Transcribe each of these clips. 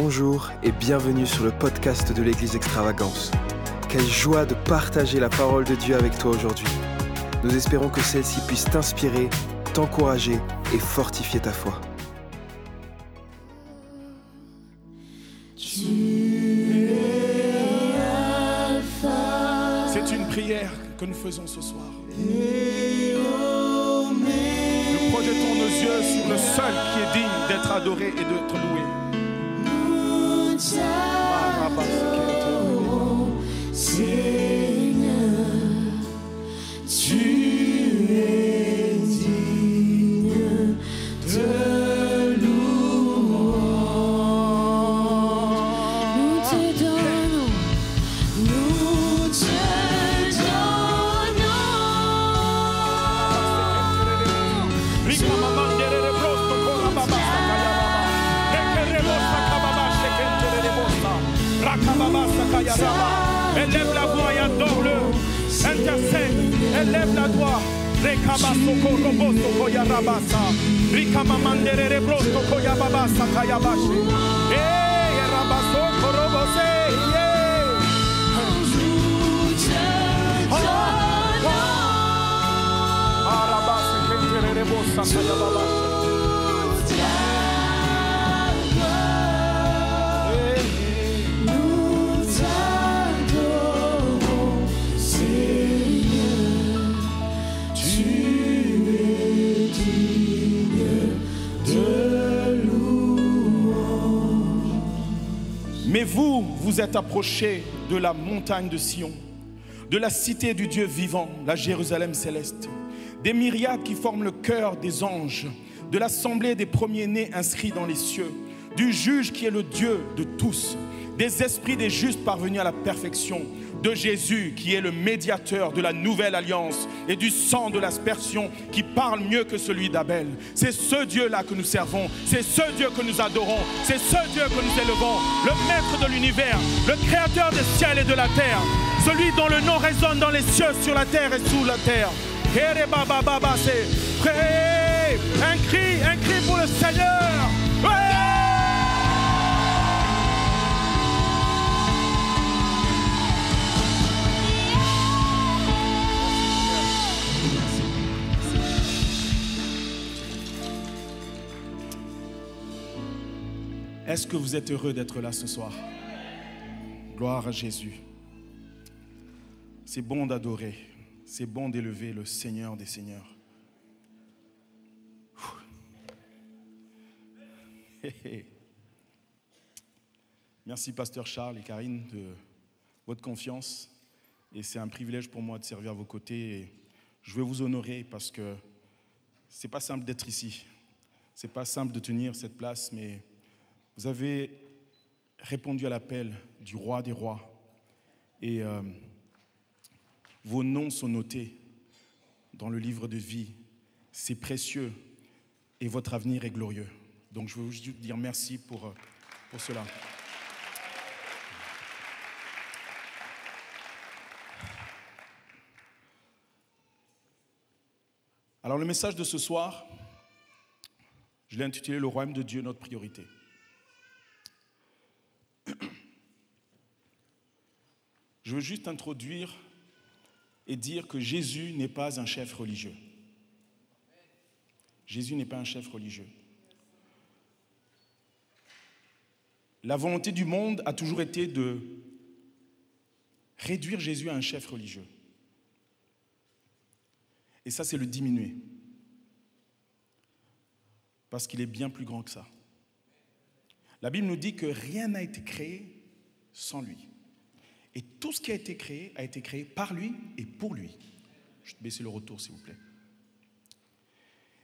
Bonjour et bienvenue sur le podcast de l'Église Extravagance. Quelle joie de partager la parole de Dieu avec toi aujourd'hui. Nous espérons que celle-ci puisse t'inspirer, t'encourager et fortifier ta foi. C'est une prière que nous faisons ce soir. Nous projetons nos yeux sur le seul qui est digne d'être adoré et d'être loué. Nous Rikabaso koroboso koyarabasa. Rikama manderere. Hey, rabaso korobose. Arabasa bosa. Vous, êtes approchés de la montagne de Sion, de la cité du Dieu vivant, la Jérusalem céleste, des myriades qui forment le cœur des anges, de l'assemblée des premiers-nés inscrits dans les cieux, du juge qui est le Dieu de tous, des esprits des justes parvenus à la perfection, de Jésus qui est le médiateur de la nouvelle alliance et du sang de l'aspersion qui parle mieux que celui d'Abel. C'est ce Dieu-là que nous servons, c'est ce Dieu que nous adorons, c'est ce Dieu que nous élevons, le maître de l'univers, le créateur des ciels et de la terre, celui dont le nom résonne dans les cieux, sur la terre et sous la terre. Un cri, un cri pour le Seigneur. Est-ce que vous êtes heureux d'être là ce soir? Gloire à Jésus. C'est bon d'adorer, c'est bon d'élever le Seigneur des Seigneurs. Merci Pasteur Charles et Karine de votre confiance. Et c'est un privilège pour moi de servir à vos côtés. Je veux vous honorer parce que c'est pas simple d'être ici. C'est pas simple de tenir cette place, mais vous avez répondu à l'appel du roi des rois et euh, vos noms sont notés dans le livre de vie. C'est précieux et votre avenir est glorieux. Donc je veux juste dire merci pour, euh, pour cela. Alors le message de ce soir, je l'ai intitulé Le royaume de Dieu, notre priorité. Je veux juste introduire et dire que Jésus n'est pas un chef religieux. Jésus n'est pas un chef religieux. La volonté du monde a toujours été de réduire Jésus à un chef religieux. Et ça, c'est le diminuer. Parce qu'il est bien plus grand que ça. La Bible nous dit que rien n'a été créé sans lui. Et tout ce qui a été créé a été créé par lui et pour lui. Je vais baisser le retour, s'il vous plaît.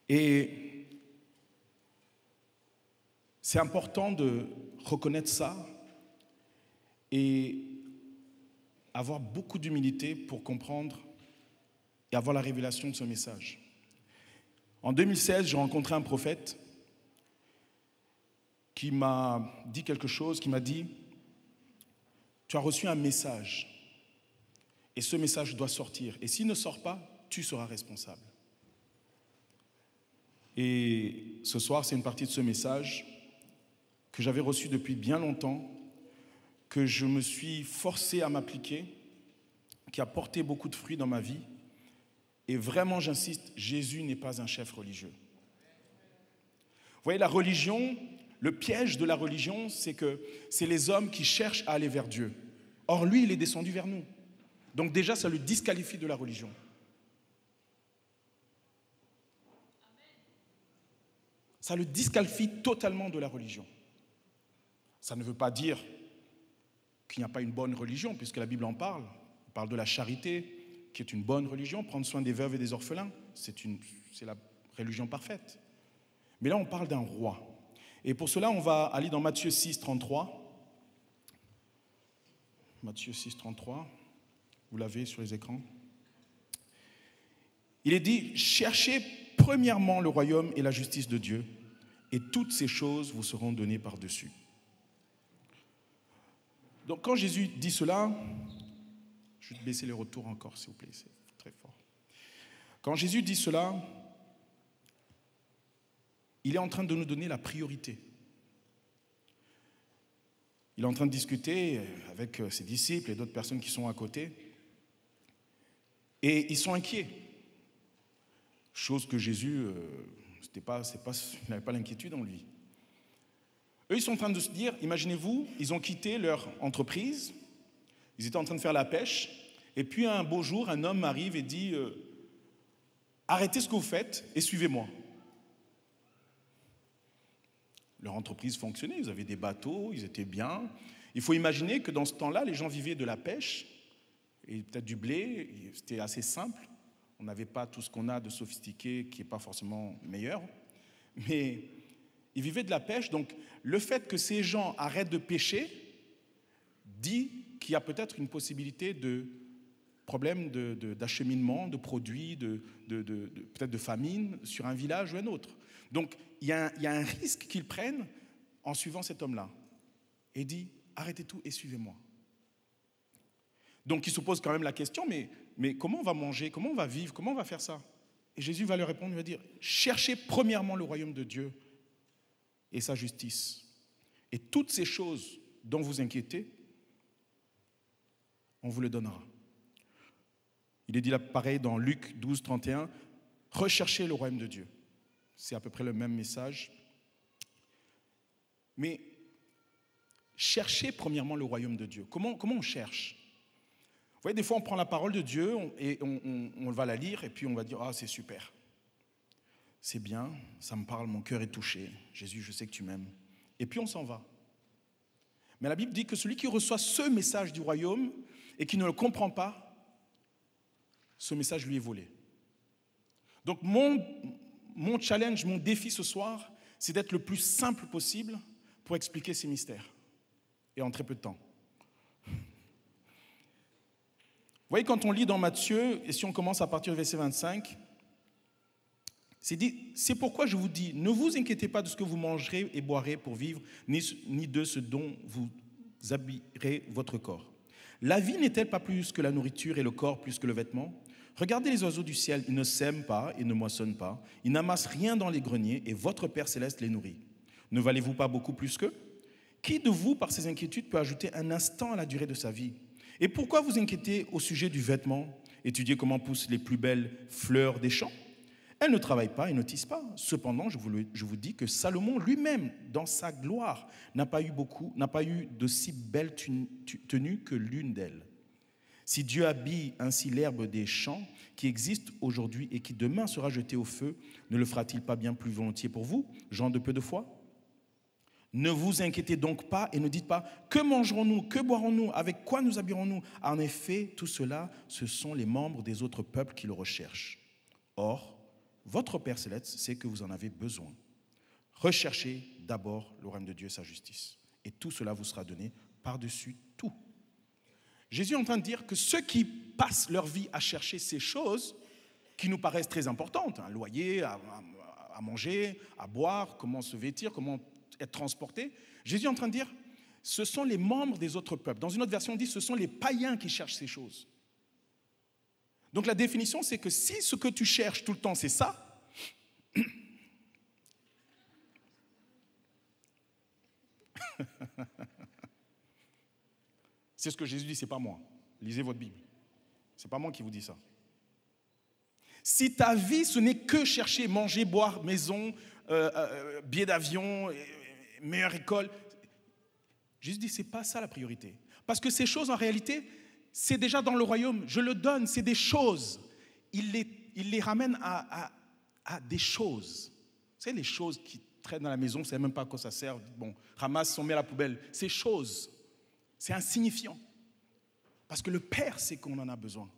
Et c'est important de reconnaître ça et avoir beaucoup d'humilité pour comprendre et avoir la révélation de ce message. En 2016, j'ai rencontré un prophète qui m'a dit quelque chose, qui m'a dit, tu as reçu un message et ce message doit sortir. Et s'il ne sort pas, tu seras responsable. Et ce soir, c'est une partie de ce message que j'avais reçu depuis bien longtemps, que je me suis forcé à m'appliquer, qui a porté beaucoup de fruits dans ma vie. Et vraiment, j'insiste, Jésus n'est pas un chef religieux. Vous voyez, la religion, le piège de la religion, c'est que c'est les hommes qui cherchent à aller vers Dieu. Or, lui, il est descendu vers nous. Donc déjà, ça le disqualifie de la religion. Ça le disqualifie totalement de la religion. Ça ne veut pas dire qu'il n'y a pas une bonne religion, puisque la Bible en parle. On parle de la charité, qui est une bonne religion, prendre soin des veuves et des orphelins. C'est, la religion parfaite. Mais là, on parle d'un roi. Et pour cela, on va aller dans Matthieu 6, 33. Matthieu 6, 33. Vous l'avez sur les écrans. Il est dit, cherchez premièrement le royaume et la justice de Dieu, et toutes ces choses vous seront données par-dessus. Donc quand Jésus dit cela, je vais baisser les retours encore, s'il vous plaît, c'est très fort. Quand Jésus dit cela, il est en train de nous donner la priorité. Il est en train de discuter avec ses disciples et d'autres personnes qui sont à côté. Et ils sont inquiets. Chose que Jésus, euh, n'avait pas l'inquiétude en lui. Eux, ils sont en train de se dire, imaginez-vous, ils ont quitté leur entreprise, ils étaient en train de faire la pêche, et puis un beau jour, un homme arrive et dit, euh, arrêtez ce que vous faites et suivez-moi. Leur entreprise fonctionnait, ils avaient des bateaux, ils étaient bien. Il faut imaginer que dans ce temps-là, les gens vivaient de la pêche et peut-être du blé, c'était assez simple. On n'avait pas tout ce qu'on a de sophistiqué qui n'est pas forcément meilleur. Mais ils vivaient de la pêche, donc le fait que ces gens arrêtent de pêcher dit qu'il y a peut-être une possibilité de problème d'acheminement de, de, produits, de, peut-être de famine sur un village ou un autre. Donc il y a un, il risque qu'ils prennent en suivant cet homme-là. Et dit, arrêtez tout et suivez-moi. Donc il se pose quand même la question, mais, mais comment on va manger, comment on va vivre, comment on va faire ça? Et Jésus va leur répondre, il va dire, cherchez premièrement le royaume de Dieu et sa justice. Et toutes ces choses dont vous inquiétez, on vous le donnera. Il est dit là pareil dans Luc 12, 31, recherchez le royaume de Dieu. C'est à peu près le même message. Mais cherchez premièrement le royaume de Dieu. Comment, on cherche? Vous voyez, des fois on prend la parole de Dieu et on, on, on va la lire et puis on va dire, ah c'est super. C'est bien, ça me parle, mon cœur est touché. Jésus, je sais que tu m'aimes. Et puis on s'en va. Mais la Bible dit que celui qui reçoit ce message du royaume et qui ne le comprend pas, ce message lui est volé. Donc mon, mon challenge, mon défi ce soir, c'est d'être le plus simple possible pour expliquer ces mystères. Et en très peu de temps. Vous voyez, quand on lit dans Matthieu, et si on commence à partir du verset 25, c'est dit, c'est pourquoi je vous dis, ne vous inquiétez pas de ce que vous mangerez et boirez pour vivre, ni, ni de ce dont vous habillerez votre corps. La vie n'est-elle pas plus que la nourriture et le corps plus que le vêtement? Regardez les oiseaux du ciel, ils ne sèment pas et ne moissonnent pas, ils n'amassent rien dans les greniers et votre Père céleste les nourrit. Ne valez-vous pas beaucoup plus qu'eux? Qui de vous, par ses inquiétudes, peut ajouter un instant à la durée de sa vie? Et pourquoi vous inquiétez au sujet du vêtement? Étudiez comment poussent les plus belles fleurs des champs elles ne travaillent pas et ne tissent pas. Cependant, je vous, dis que Salomon lui-même, dans sa gloire, n'a pas eu beaucoup, n'a pas de belle tenue que l'une d'elles. Si Dieu habille ainsi l'herbe des champs qui existe aujourd'hui et qui demain sera jetée au feu, ne le fera-t-il pas bien plus volontiers pour vous, gens de peu de foi? Ne vous inquiétez donc pas et ne dites pas que mangerons-nous, que boirons-nous, avec quoi nous habillerons-nous? En effet, tout cela, ce sont les membres des autres peuples qui le recherchent. Or, votre Père céleste sait que vous en avez besoin. Recherchez d'abord le royaume de Dieu et sa justice. Et tout cela vous sera donné par-dessus. Jésus est en train de dire que ceux qui passent leur vie à chercher ces choses qui nous paraissent très importantes, un loyer, à, à, à manger, à boire, comment se vêtir, comment être transporté, Jésus est en train de dire, ce sont les membres des autres peuples. Dans une autre version, on dit, ce sont les païens qui cherchent ces choses. Donc la définition, c'est que si ce que tu cherches tout le temps, c'est ça, C'est ce que Jésus dit, c'est pas moi. Lisez votre Bible. C'est pas moi qui vous dis ça. Si ta vie, ce n'est que chercher, manger, boire, maison, euh, euh, billet d'avion, euh, meilleure école, Jésus dit, c'est pas ça la priorité. Parce que ces choses, en réalité, c'est déjà dans le royaume. Je le donne, c'est des choses. Il les, ramène à, des choses. Savez, les choses qui traînent dans la maison, on ne sait même pas à quoi ça sert. Bon, ramasse, on met à la poubelle. Ces choses, c'est insignifiant. Parce que le Père sait qu'on en a besoin.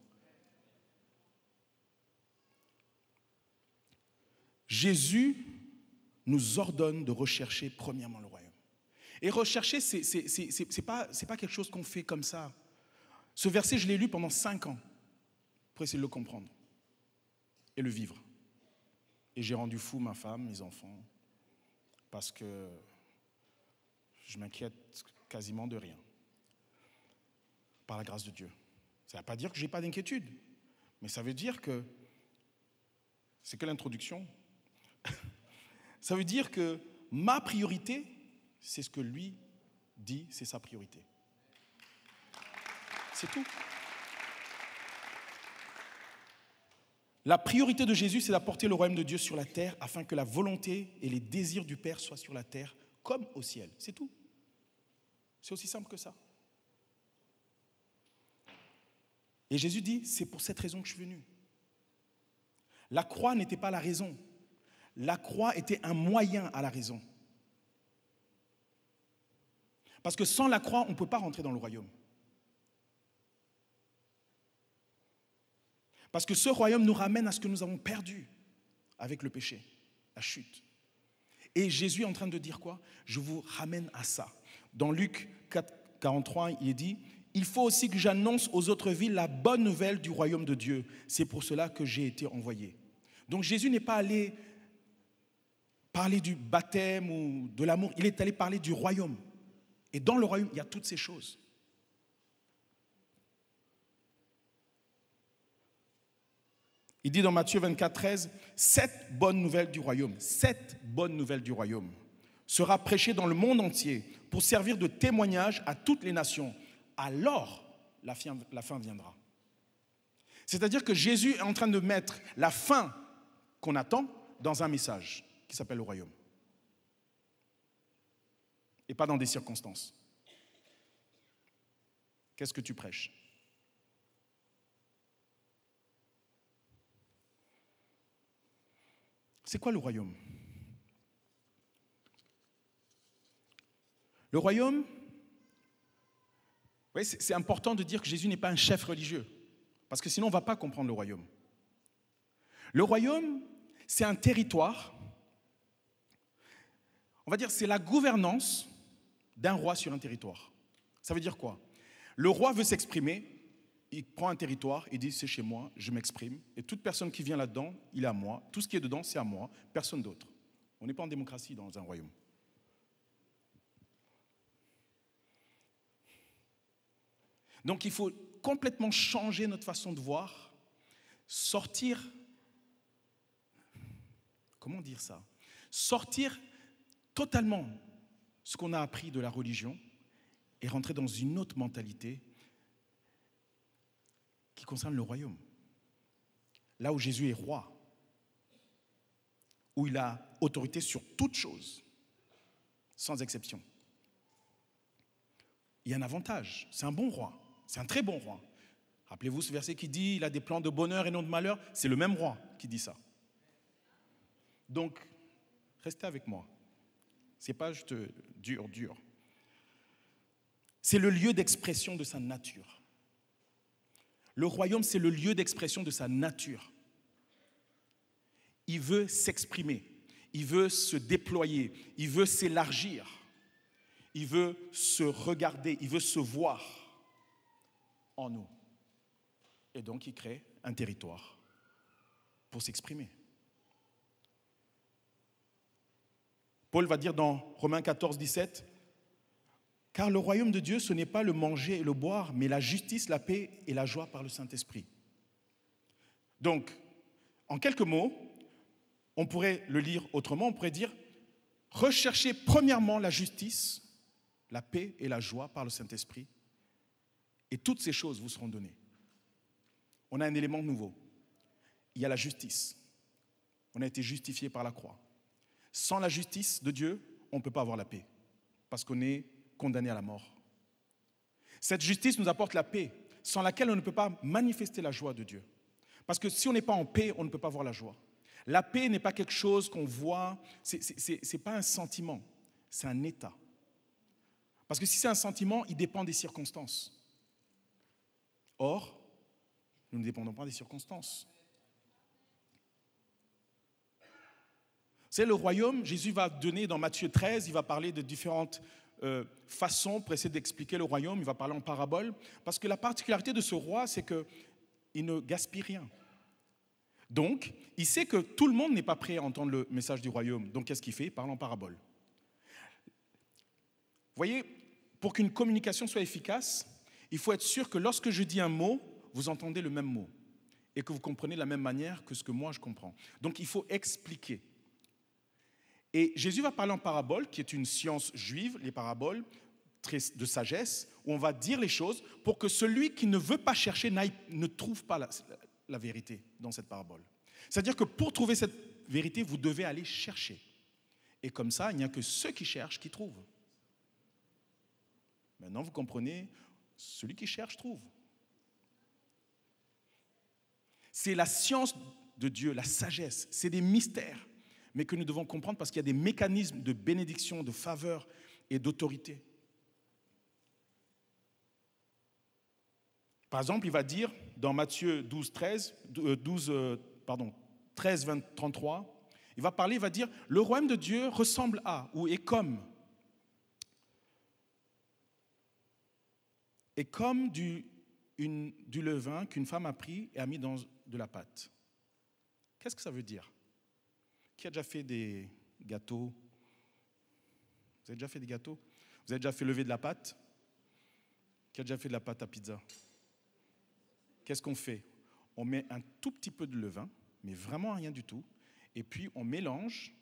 Jésus nous ordonne de rechercher premièrement le royaume. Et rechercher, ce n'est pas, pas quelque chose qu'on fait comme ça. Ce verset, je l'ai lu pendant cinq ans pour essayer de le comprendre et le vivre. Et j'ai rendu fou ma femme, mes enfants, parce que je m'inquiète quasiment de rien, par la grâce de Dieu. Ça ne veut pas dire que je n'ai pas d'inquiétude, mais ça veut dire que c'est que l'introduction. Ça veut dire que ma priorité, c'est ce que lui dit, c'est sa priorité. C'est tout. La priorité de Jésus, c'est d'apporter le royaume de Dieu sur la terre afin que la volonté et les désirs du Père soient sur la terre comme au ciel. C'est tout. C'est aussi simple que ça. Et Jésus dit, c'est pour cette raison que je suis venu. La croix n'était pas la raison. La croix était un moyen à la raison. Parce que sans la croix, on ne peut pas rentrer dans le royaume. Parce que ce royaume nous ramène à ce que nous avons perdu avec le péché, la chute. Et Jésus est en train de dire quoi? Je vous ramène à ça. Dans Luc 4, 43, il est dit, il faut aussi que j'annonce aux autres villes la bonne nouvelle du royaume de Dieu. C'est pour cela que j'ai été envoyé. Donc Jésus n'est pas allé parler du baptême ou de l'amour, il est allé parler du royaume. Et dans le royaume, il y a toutes ces choses. Il dit dans Matthieu 24, 13, cette bonne nouvelle du royaume, cette bonne nouvelle du royaume sera prêchée dans le monde entier pour servir de témoignage à toutes les nations. Alors, la fin, viendra. C'est-à-dire que Jésus est en train de mettre la fin qu'on attend dans un message qui s'appelle le royaume. Et pas dans des circonstances. Qu'est-ce que tu prêches? C'est quoi le royaume? Le royaume, c'est important de dire que Jésus n'est pas un chef religieux, parce que sinon on ne va pas comprendre le royaume. Le royaume, c'est un territoire, on va dire c'est la gouvernance d'un roi sur un territoire. Ça veut dire quoi? Le roi veut s'exprimer, il prend un territoire, il dit c'est chez moi, je m'exprime, et toute personne qui vient là-dedans, il est à moi, tout ce qui est dedans, c'est à moi, personne d'autre. On n'est pas en démocratie dans un royaume. Donc il faut complètement changer notre façon de voir, sortir, comment dire ça Sortir totalement ce qu'on a appris de la religion et rentrer dans une autre mentalité qui concerne le royaume. Là où Jésus est roi, où il a autorité sur toute chose, sans exception. Il y a un avantage, c'est un bon roi, c'est un très bon roi. Rappelez-vous ce verset qui dit, il a des plans de bonheur et non de malheur, c'est le même roi qui dit ça. Donc, restez avec moi. C'est pas juste dur, dur. C'est le lieu d'expression de sa nature. Le royaume, c'est le lieu d'expression de sa nature. Il veut s'exprimer, il veut se déployer, il veut s'élargir, il veut se regarder, il veut se voir en nous. Et donc, il crée un territoire pour s'exprimer. Paul va dire dans Romains 14, 17, car le royaume de Dieu, ce n'est pas le manger et le boire, mais la justice, la paix et la joie par le Saint-Esprit. Donc, en quelques mots, on pourrait le lire autrement, on pourrait dire, recherchez premièrement la justice la paix et la joie par le Saint-Esprit. Et toutes ces choses vous seront données. On a un élément nouveau. Il y a la justice. On a été justifié par la croix. Sans la justice de Dieu, on ne peut pas avoir la paix, parce qu'on est condamné à la mort. Cette justice nous apporte la paix, sans laquelle on ne peut pas manifester la joie de Dieu. Parce que si on n'est pas en paix, on ne peut pas voir la joie. La paix n'est pas quelque chose qu'on voit, ce n'est pas un sentiment, c'est un état. Parce que si c'est un sentiment, il dépend des circonstances. Or, nous ne dépendons pas des circonstances. C'est le royaume, Jésus va donner dans Matthieu 13, il va parler de différentes euh, façons pour essayer d'expliquer le royaume, il va parler en parabole, parce que la particularité de ce roi, c'est qu'il ne gaspille rien. Donc, il sait que tout le monde n'est pas prêt à entendre le message du royaume. Donc, qu'est-ce qu'il fait? Il parle en parabole. Vous voyez, pour qu'une communication soit efficace, il faut être sûr que lorsque je dis un mot, vous entendez le même mot et que vous comprenez de la même manière que ce que moi je comprends. Donc, il faut expliquer. Et Jésus va parler en parabole, qui est une science juive, les paraboles de sagesse, où on va dire les choses pour que celui qui ne veut pas chercher ne trouve pas la, la vérité dans cette parabole. C'est-à-dire que pour trouver cette vérité, vous devez aller chercher. Et comme ça, il n'y a que ceux qui cherchent qui trouvent. Maintenant, vous comprenez, celui qui cherche trouve. C'est la science de Dieu, la sagesse, c'est des mystères, mais que nous devons comprendre parce qu'il y a des mécanismes de bénédiction, de faveur et d'autorité. Par exemple, il va dire dans Matthieu 12, 13, 12, pardon, 13, 20, 33, il va parler, il va dire, le royaume de Dieu ressemble à ou est comme. Est comme du, du levain qu'une femme a pris et a mis dans de la pâte. Qu'est-ce que ça veut dire? Qui a déjà fait des gâteaux? Vous avez déjà fait des gâteaux? Vous avez déjà fait lever de la pâte? Qui a déjà fait de la pâte à pizza? Qu'est-ce qu'on fait? On met un tout petit peu de levain, mais vraiment rien du tout, et puis on mélange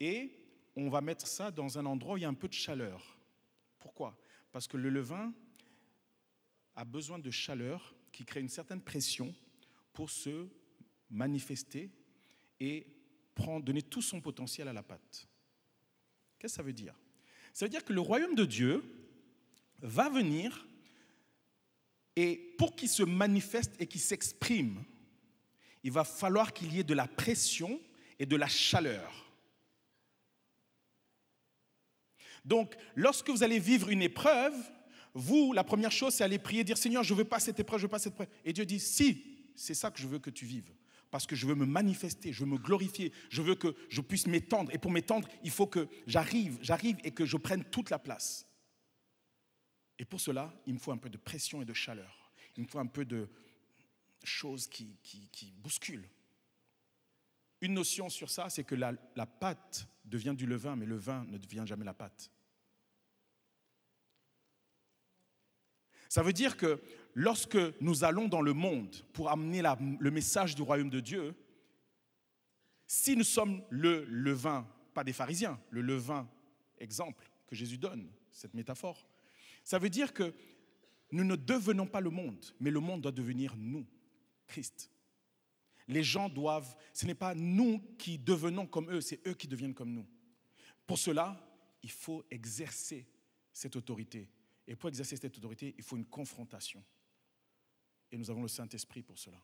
et on va mettre ça dans un endroit où il y a un peu de chaleur. Pourquoi? Parce que le levain a besoin de chaleur qui crée une certaine pression pour se manifester et prendre, donner tout son potentiel à la pâte. Qu'est-ce que ça veut dire? Ça veut dire que le royaume de Dieu va venir et pour qu'il se manifeste et qu'il s'exprime, il va falloir qu'il y ait de la pression et de la chaleur. Donc, lorsque vous allez vivre une épreuve, vous, la première chose, c'est aller prier, dire Seigneur, je veux pas cette épreuve, je veux pas cette épreuve. Et Dieu dit Si, c'est ça que je veux que tu vives. Parce que je veux me manifester, je veux me glorifier, je veux que je puisse m'étendre. Et pour m'étendre, il faut que j'arrive, j'arrive et que je prenne toute la place. Et pour cela, il me faut un peu de pression et de chaleur. Il me faut un peu de choses qui, qui, bousculent. Une notion sur ça, c'est que la, la pâte devient du levain, mais le vin ne devient jamais la pâte. Ça veut dire que lorsque nous allons dans le monde pour amener le message du royaume de Dieu, si nous sommes le levain, pas des pharisiens, le levain exemple que Jésus donne, cette métaphore, ça veut dire que nous ne devenons pas le monde, mais le monde doit devenir nous, Christ. Les gens doivent, ce n'est pas nous qui devenons comme eux, c'est eux qui deviennent comme nous. Pour cela, il faut exercer cette autorité. Et pour exercer cette autorité, il faut une confrontation. Et nous avons le Saint-Esprit pour cela.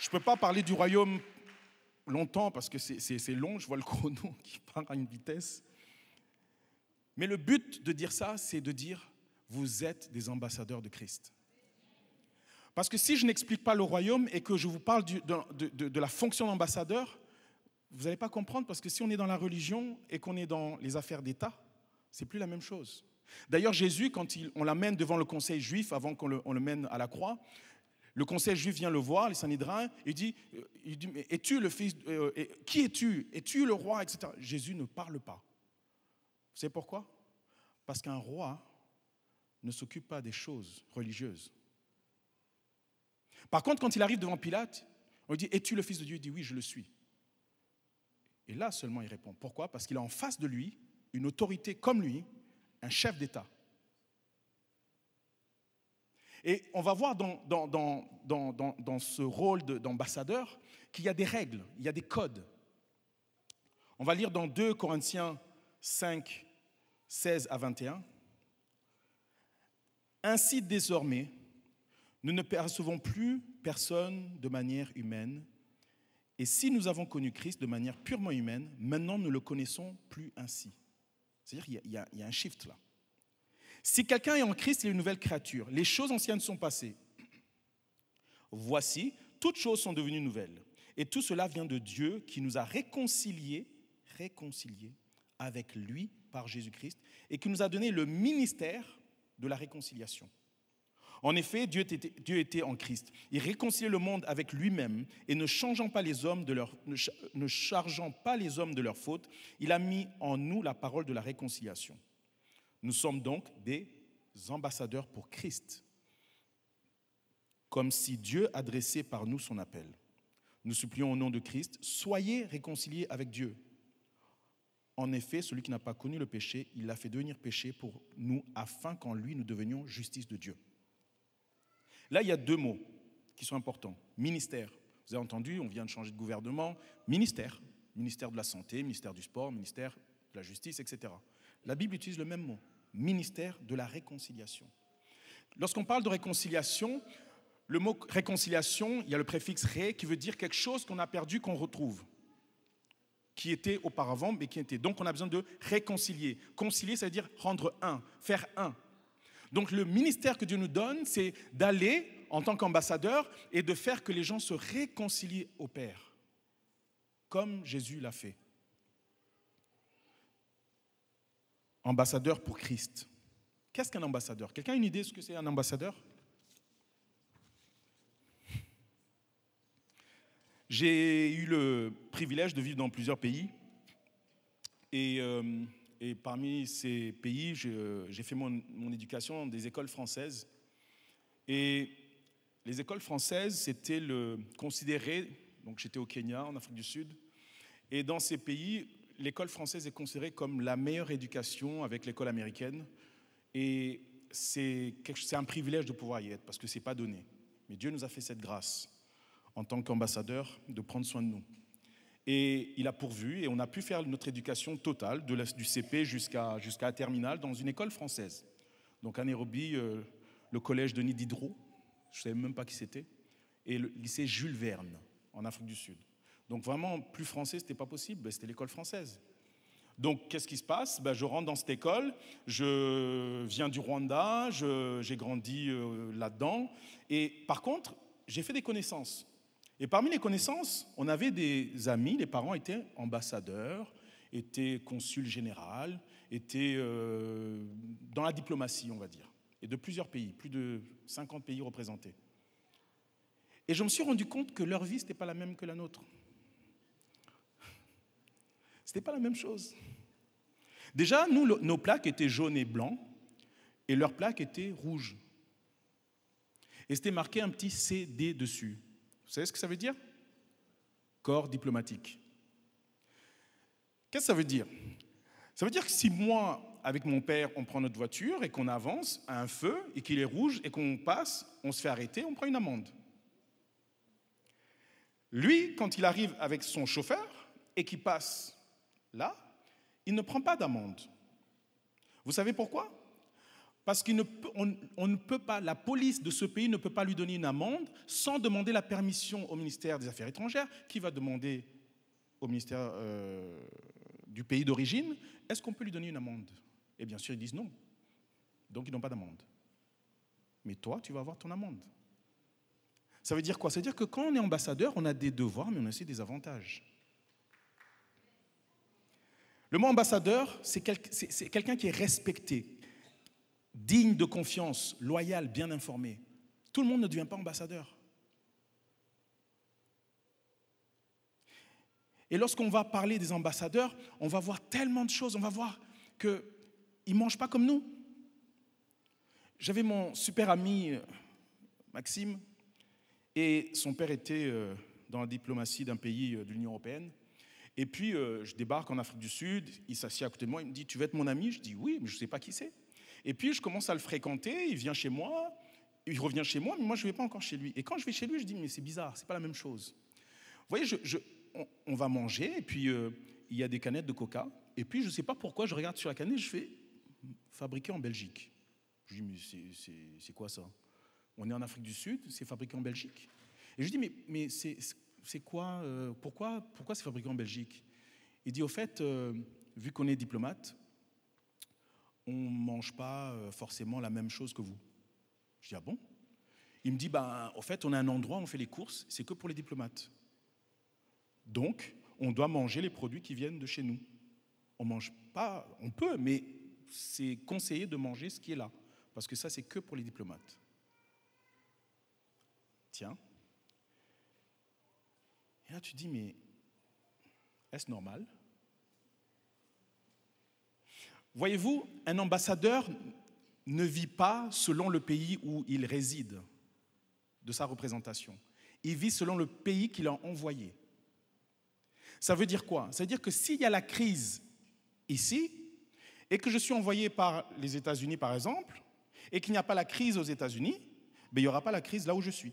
Je ne peux pas parler du royaume longtemps parce que c'est long, je vois le chrono qui part à une vitesse. Mais le but de dire ça, c'est de dire, vous êtes des ambassadeurs de Christ. Parce que si je n'explique pas le royaume et que je vous parle de, la fonction d'ambassadeur, vous n'allez pas comprendre parce que si on est dans la religion et qu'on est dans les affaires d'État, c'est plus la même chose. D'ailleurs, Jésus, quand on l'amène devant le conseil juif avant qu'on le, le, mène à la croix, le conseil juif vient le voir, les Sanhédrins, il dit, il dit es-tu le fils, euh, qui es-tu? Es-tu le roi etc. Jésus ne parle pas. Vous savez pourquoi? Parce qu'un roi ne s'occupe pas des choses religieuses. Par contre, quand il arrive devant Pilate, on lui dit, es-tu le fils de Dieu? Il dit, oui, je le suis. Et là seulement il répond. Pourquoi? Parce qu'il a en face de lui une autorité comme lui, un chef d'État. Et on va voir dans, ce rôle de- d'ambassadeur qu'il y a des règles, il y a des codes. On va lire dans 2 Corinthiens 5, 16 à 21. Ainsi désormais, nous ne percevons plus personne de manière humaine. Et si nous avons connu Christ de manière purement humaine, maintenant nous le connaissons plus ainsi. C'est-à-dire qu'il y a- un shift là. Si quelqu'un est en Christ, il est une nouvelle créature. Les choses anciennes sont passées. Voici, toutes choses sont devenues nouvelles. Et tout cela vient de Dieu qui nous a réconciliés, réconciliés avec lui par Jésus-Christ et qui nous a donné le ministère de la réconciliation. En effet, Dieu était, en Christ. Il réconciliait le monde avec lui-même et ne changeant pas les hommes de leur, ne chargeant pas les hommes de leurs fautes, il a mis en nous la parole de la réconciliation. Nous sommes donc des ambassadeurs pour Christ, comme si Dieu adressait par nous son appel. Nous supplions au nom de Christ, soyez réconciliés avec Dieu. En effet, celui qui n'a pas connu le péché, il l'a fait devenir péché pour nous, afin qu'en lui nous devenions justice de Dieu. Là, il y a deux mots qui sont importants. Ministère. Vous avez entendu, on vient de changer de gouvernement. Ministère. Ministère de la Santé, ministère du Sport, ministère de la Justice, etc. La Bible utilise le même mot. Ministère de la réconciliation. Lorsqu'on parle de réconciliation, le mot réconciliation, il y a le préfixe ré qui veut dire quelque chose qu'on a perdu, qu'on retrouve, qui était auparavant, mais qui était. Donc on a besoin de réconcilier. Concilier, ça veut dire rendre un, faire un. Donc le ministère que Dieu nous donne, c'est d'aller en tant qu'ambassadeur et de faire que les gens se réconcilient au Père, comme Jésus l'a fait. Ambassadeur pour Christ. Qu'est-ce qu'un ambassadeur? Quelqu'un a une idée de ce que c'est un ambassadeur? J'ai eu le privilège de vivre dans plusieurs pays. Et, euh, et parmi ces pays, j'ai fait mon, éducation dans des écoles françaises. Et les écoles françaises, c'était le considéré, donc j'étais au Kenya, en Afrique du Sud, et dans ces pays, l'école française est considérée comme la meilleure éducation avec l'école américaine. Et c'est un privilège de pouvoir y être, parce que ce n'est pas donné. Mais Dieu nous a fait cette grâce, en tant qu'ambassadeur, de prendre soin de nous. Et il a pourvu, et on a pu faire notre éducation totale, du CP jusqu'à jusqu'à la terminale, dans une école française. Donc à Nairobi, euh, le collège Denis Diderot, je ne savais même pas qui c'était, et le lycée Jules Verne, en Afrique du Sud. Donc vraiment, plus français, ce n'était pas possible, ben, c'était l'école française. Donc, qu'est-ce qui se passe? Ben, Je rentre dans cette école, je viens du Rwanda, j'ai grandi euh, là-dedans. Et par contre, j'ai fait des connaissances. Et parmi les connaissances, on avait des amis, les parents étaient ambassadeurs, étaient consuls général, étaient euh, dans la diplomatie, on va dire, et de plusieurs pays, plus de 50 pays représentés. Et je me suis rendu compte que leur vie, ce n'était pas la même que la nôtre. Ce n'était pas la même chose. Déjà, nous, nos plaques étaient jaunes et blancs, et leurs plaques étaient rouges. Et c'était marqué un petit CD dessus. Vous savez ce que ça veut dire? Corps diplomatique. Qu'est-ce que ça veut dire? Ça veut dire que si moi, avec mon père, on prend notre voiture et qu'on avance à un feu et qu'il est rouge et qu'on passe, on se fait arrêter, on prend une amende. Lui, quand il arrive avec son chauffeur et qu'il passe là, il ne prend pas d'amende. Vous savez pourquoi? Parce qu'on ne, peut- pas, la police de ce pays ne peut pas lui donner une amende sans demander la permission au ministère des Affaires étrangères, qui va demander au ministère euh, du pays d'origine, est-ce qu'on peut lui donner une amende? Et bien sûr, ils disent non. Donc ils n'ont pas d'amende. Mais toi, tu vas avoir ton amende. Ça veut dire quoi? Ça veut dire que quand on est ambassadeur, on a des devoirs, mais on a aussi des avantages. Le mot ambassadeur, c'est quelqu'un qui est respecté, digne de confiance, loyal, bien informé. Tout le monde ne devient pas ambassadeur. Et lorsqu'on va parler des ambassadeurs, on va voir tellement de choses, on va voir qu'ils ne mangent pas comme nous. J'avais mon super ami euh, Maxime, et son père était euh, dans la diplomatie d'un pays euh, de l'Union européenne. Et puis, je débarque en Afrique du Sud, il s'assied à côté de moi, il me dit, tu veux être mon ami? Je dis, oui, mais je ne sais pas qui c'est. Et puis, je commence à le fréquenter, il vient chez moi, il revient chez moi, mais moi, je ne vais pas encore chez lui. Et quand je vais chez lui, je dis, mais c'est bizarre, c'est pas la même chose. Vous voyez, on, va manger, et puis euh, il y a des canettes de coca, et puis je ne sais pas pourquoi, je regarde sur la canette, je fais, fabriqué en Belgique. Je dis, mais c'est- quoi ça? On est en Afrique du Sud, c'est fabriqué en Belgique. Et je dis, mais, mais c'est c'est quoi euh, Pourquoi, pourquoi c'est fabriqué en Belgique? Il dit, au fait, euh, vu qu'on est diplomate, on ne mange pas euh, forcément la même chose que vous. Je dis, ah bon? Il me dit, ben, au fait, on a un endroit où on fait les courses, c'est que pour les diplomates. Donc, on doit manger les produits qui viennent de chez nous. On mange pas, on peut, mais c'est conseillé de manger ce qui est là, parce que ça, c'est que pour les diplomates. Tiens. Et là, tu dis, mais est-ce normal? Voyez-vous, un ambassadeur ne vit pas selon le pays où il réside de sa représentation. Il vit selon le pays qu'il a envoyé. Ça veut dire quoi? Ça veut dire que s'il y a la crise ici, et que je suis envoyé par les États-Unis, par exemple, et qu'il n'y a pas la crise aux États-Unis, ben, il n'y aura pas la crise là où je suis.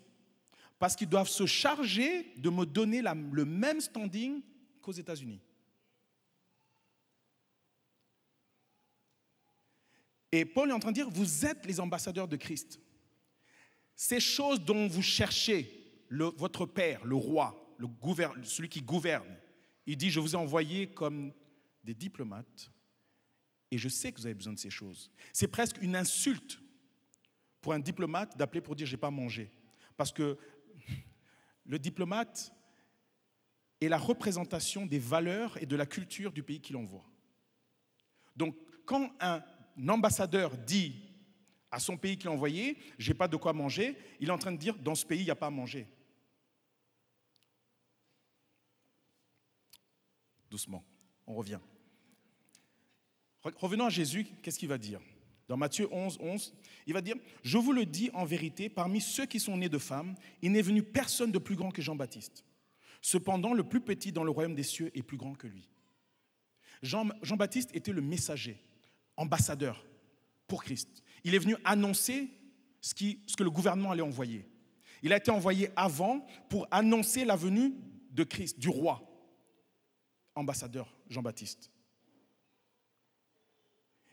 Parce qu'ils doivent se charger de me donner le même standing qu'aux États-Unis. Et Paul est en train de dire, vous êtes les ambassadeurs de Christ. Ces choses dont vous cherchez votre Père, le roi, celui qui gouverne, il dit, je vous ai envoyé comme des diplomates et je sais que vous avez besoin de ces choses. C'est presque une insulte pour un diplomate d'appeler pour dire, j'ai pas mangé. Parce que le diplomate est la représentation des valeurs et de la culture du pays qu'il envoie. Donc, quand un ambassadeur dit à son pays qu'il a envoyé, j'ai pas de quoi manger, il est en train de dire, dans ce pays, il n'y a pas à manger. Doucement, on revient. Re- Revenons à Jésus, qu'est-ce qu'il va dire? Dans Matthieu 11, 11, il va dire, je vous le dis en vérité, parmi ceux qui sont nés de femmes, il n'est venu personne de plus grand que Jean-Baptiste. Cependant, le plus petit dans le royaume des cieux est plus grand que lui. Jean- Jean-Baptiste était le messager, ambassadeur pour Christ. Il est venu annoncer ce, que le gouvernement allait envoyer. Il a été envoyé avant pour annoncer la venue de Christ, du roi, ambassadeur Jean-Baptiste.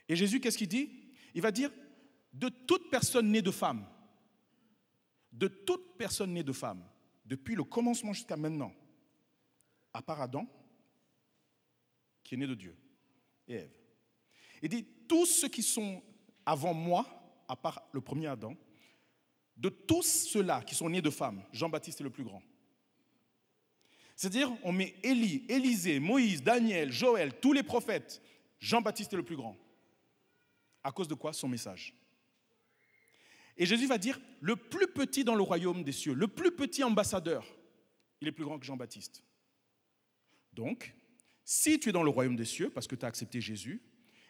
Et Jésus, qu'est-ce qu'il dit? Il va dire, de toute personne née de femme, de toute personne née de femme, depuis le commencement jusqu'à maintenant, à part Adam, qui est né de Dieu, et Ève. Il dit, tous ceux qui sont avant moi, à part le premier Adam, de tous ceux-là qui sont nés de femmes, Jean-Baptiste est le plus grand. C'est-à-dire, on met Élie, Élisée, Moïse, Daniel, Joël, tous les prophètes, Jean-Baptiste est le plus grand. À cause de quoi? Son message. Et Jésus va dire, le plus petit dans le royaume des cieux, le plus petit ambassadeur, il est plus grand que Jean-Baptiste. Donc, si tu es dans le royaume des cieux, parce que tu as accepté Jésus,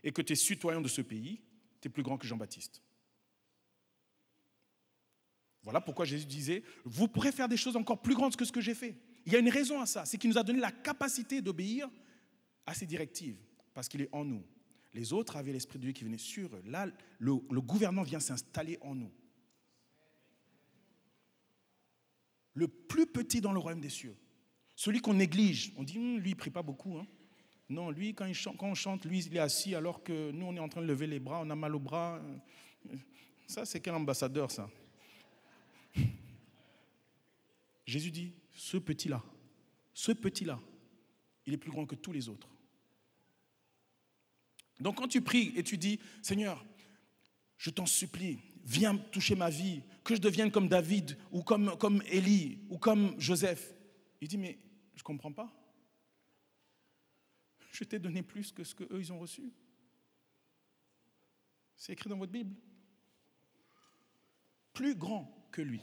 et que tu es citoyen de ce pays, tu es plus grand que Jean-Baptiste. Voilà pourquoi Jésus disait, vous pourrez faire des choses encore plus grandes que ce que j'ai fait. Il y a une raison à ça, c'est qu'il nous a donné la capacité d'obéir à ses directives, parce qu'il est en nous. Les autres avaient l'Esprit de Dieu qui venait sur eux. Là, le, le gouvernement vient s'installer en nous. Le plus petit dans le royaume des cieux. Celui qu'on néglige. On dit, Hum, lui, il ne prie pas beaucoup. hein. Non, lui, quand, on chante, lui, il est assis alors que nous, on est en train de lever les bras, on a mal aux bras. Ça, c'est quel ambassadeur, ça? Jésus dit, ce petit-là, ce petit-là, il est plus grand que tous les autres. Donc quand tu pries et tu dis, Seigneur, je t'en supplie, viens toucher ma vie, que je devienne comme David ou comme, comme Élie ou comme Joseph. Il dit, mais je ne comprends pas. Je t'ai donné plus que ce qu'eux, ils ont reçu. C'est écrit dans votre Bible. Plus grand que lui.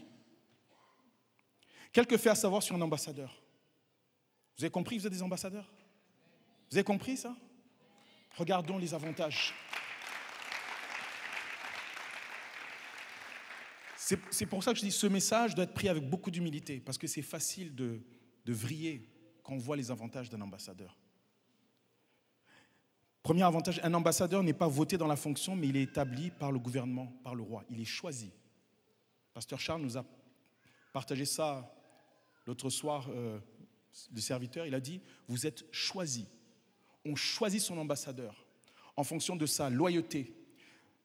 Quelques faits à savoir sur un ambassadeur. Vous avez compris vous êtes des ambassadeurs? Vous avez compris ça? Regardons les avantages. C'est c'est pour ça que je dis ce message doit être pris avec beaucoup d'humilité, parce que c'est facile de, de vriller quand on voit les avantages d'un ambassadeur. Premier avantage, un ambassadeur n'est pas voté dans la fonction, mais il est établi par le gouvernement, par le roi. Il est choisi. Pasteur Charles nous a partagé ça l'autre soir, euh, le serviteur. Il a dit, vous êtes choisi. On choisit son ambassadeur en fonction de sa loyauté,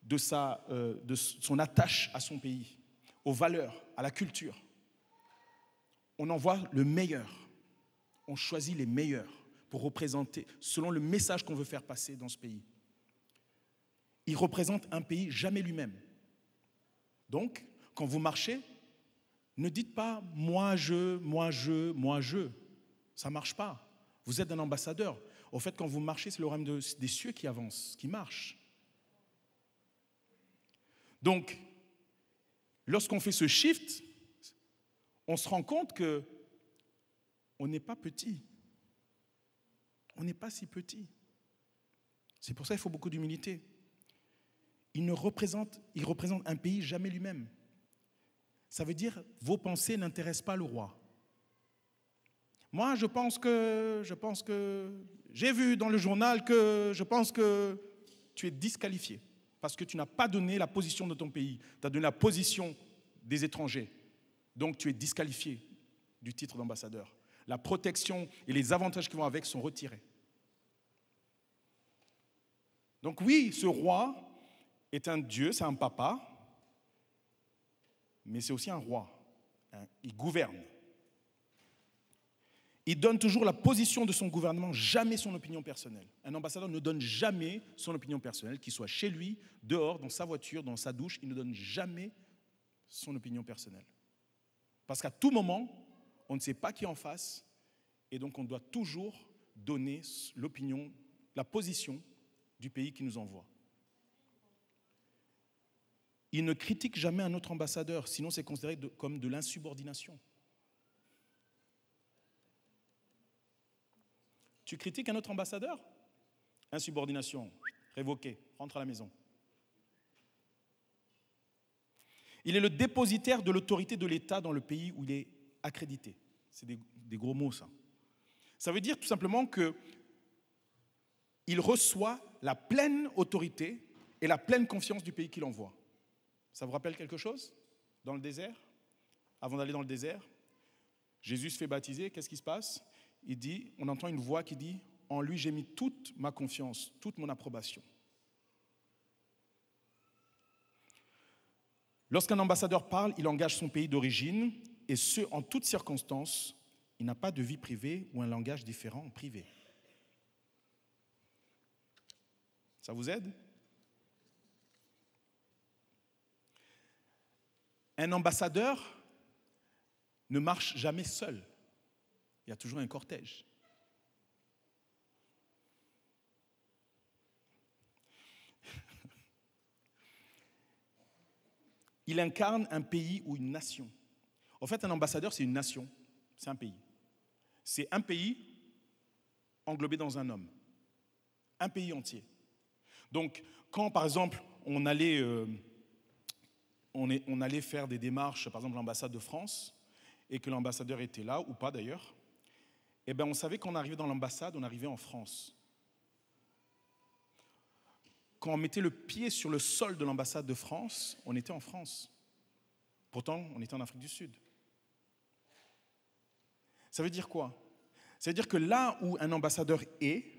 de, sa, euh, de son attache à son pays, aux valeurs, à la culture. On envoie le meilleur. On choisit les meilleurs pour représenter, selon le message qu'on veut faire passer dans ce pays. Il représente un pays jamais lui-même. Donc, quand vous marchez, ne dites pas moi je, moi je, moi je. Ça ne marche pas. Vous êtes un ambassadeur. Au fait, quand vous marchez, c'est le royaume de- des cieux qui avance, qui marche. Donc, lorsqu'on fait ce shift, on se rend compte que on n'est pas petit. On n'est pas si petit. C'est pour ça qu'il faut beaucoup d'humilité. Il ne représente, il représente un pays jamais lui-même. Ça veut dire vos pensées n'intéressent pas le roi. Moi, je pense que, je pense que, j'ai vu dans le journal que, je pense que tu es disqualifié parce que tu n'as pas donné la position de ton pays, tu as donné la position des étrangers. Donc tu es disqualifié du titre d'ambassadeur. La protection et les avantages qui vont avec sont retirés. Donc oui, ce roi est un Dieu, c'est un papa, mais c'est aussi un roi. hein. Il gouverne. Il donne toujours la position de son gouvernement, jamais son opinion personnelle. Un ambassadeur ne donne jamais son opinion personnelle, qu'il soit chez lui, dehors, dans sa voiture, dans sa douche, il ne donne jamais son opinion personnelle. Parce qu'à tout moment, on ne sait pas qui est en face, et donc on doit toujours donner l'opinion, la position du pays qui nous envoie. Il ne critique jamais un autre ambassadeur, sinon c'est considéré comme de l'insubordination. Tu critiques un autre ambassadeur? Insubordination, révoqué, rentre à la maison. Il est le dépositaire de l'autorité de l'État dans le pays où il est accrédité. C'est des, gros mots, ça. Ça veut dire tout simplement que il reçoit la pleine autorité et la pleine confiance du pays qu'il envoie. Ça vous rappelle quelque chose Dans le désert? Avant d'aller dans le désert, Jésus se fait baptiser, qu'est-ce qui se passe? Il dit, on entend une voix qui dit, en lui j'ai mis toute ma confiance, toute mon approbation. Lorsqu'un ambassadeur parle, il engage son pays d'origine, et ce, en toutes circonstances, il n'a pas de vie privée ou un langage différent en privé. Ça vous aide? Un ambassadeur ne marche jamais seul. Il y a toujours un cortège. Il incarne un pays ou une nation. En fait, un ambassadeur, c'est une nation, c'est un pays. C'est un pays englobé dans un homme. Un pays entier. Donc, quand par exemple, on allait, euh, on, allait faire des démarches, par exemple l'ambassade de France, et que l'ambassadeur était là, ou pas d'ailleurs, eh bien, on savait qu'on arrivait dans l'ambassade, on arrivait en France. Quand on mettait le pied sur le sol de l'ambassade de France, on était en France. Pourtant, on était en Afrique du Sud. Ça veut dire quoi? Ça veut dire que là où un ambassadeur est,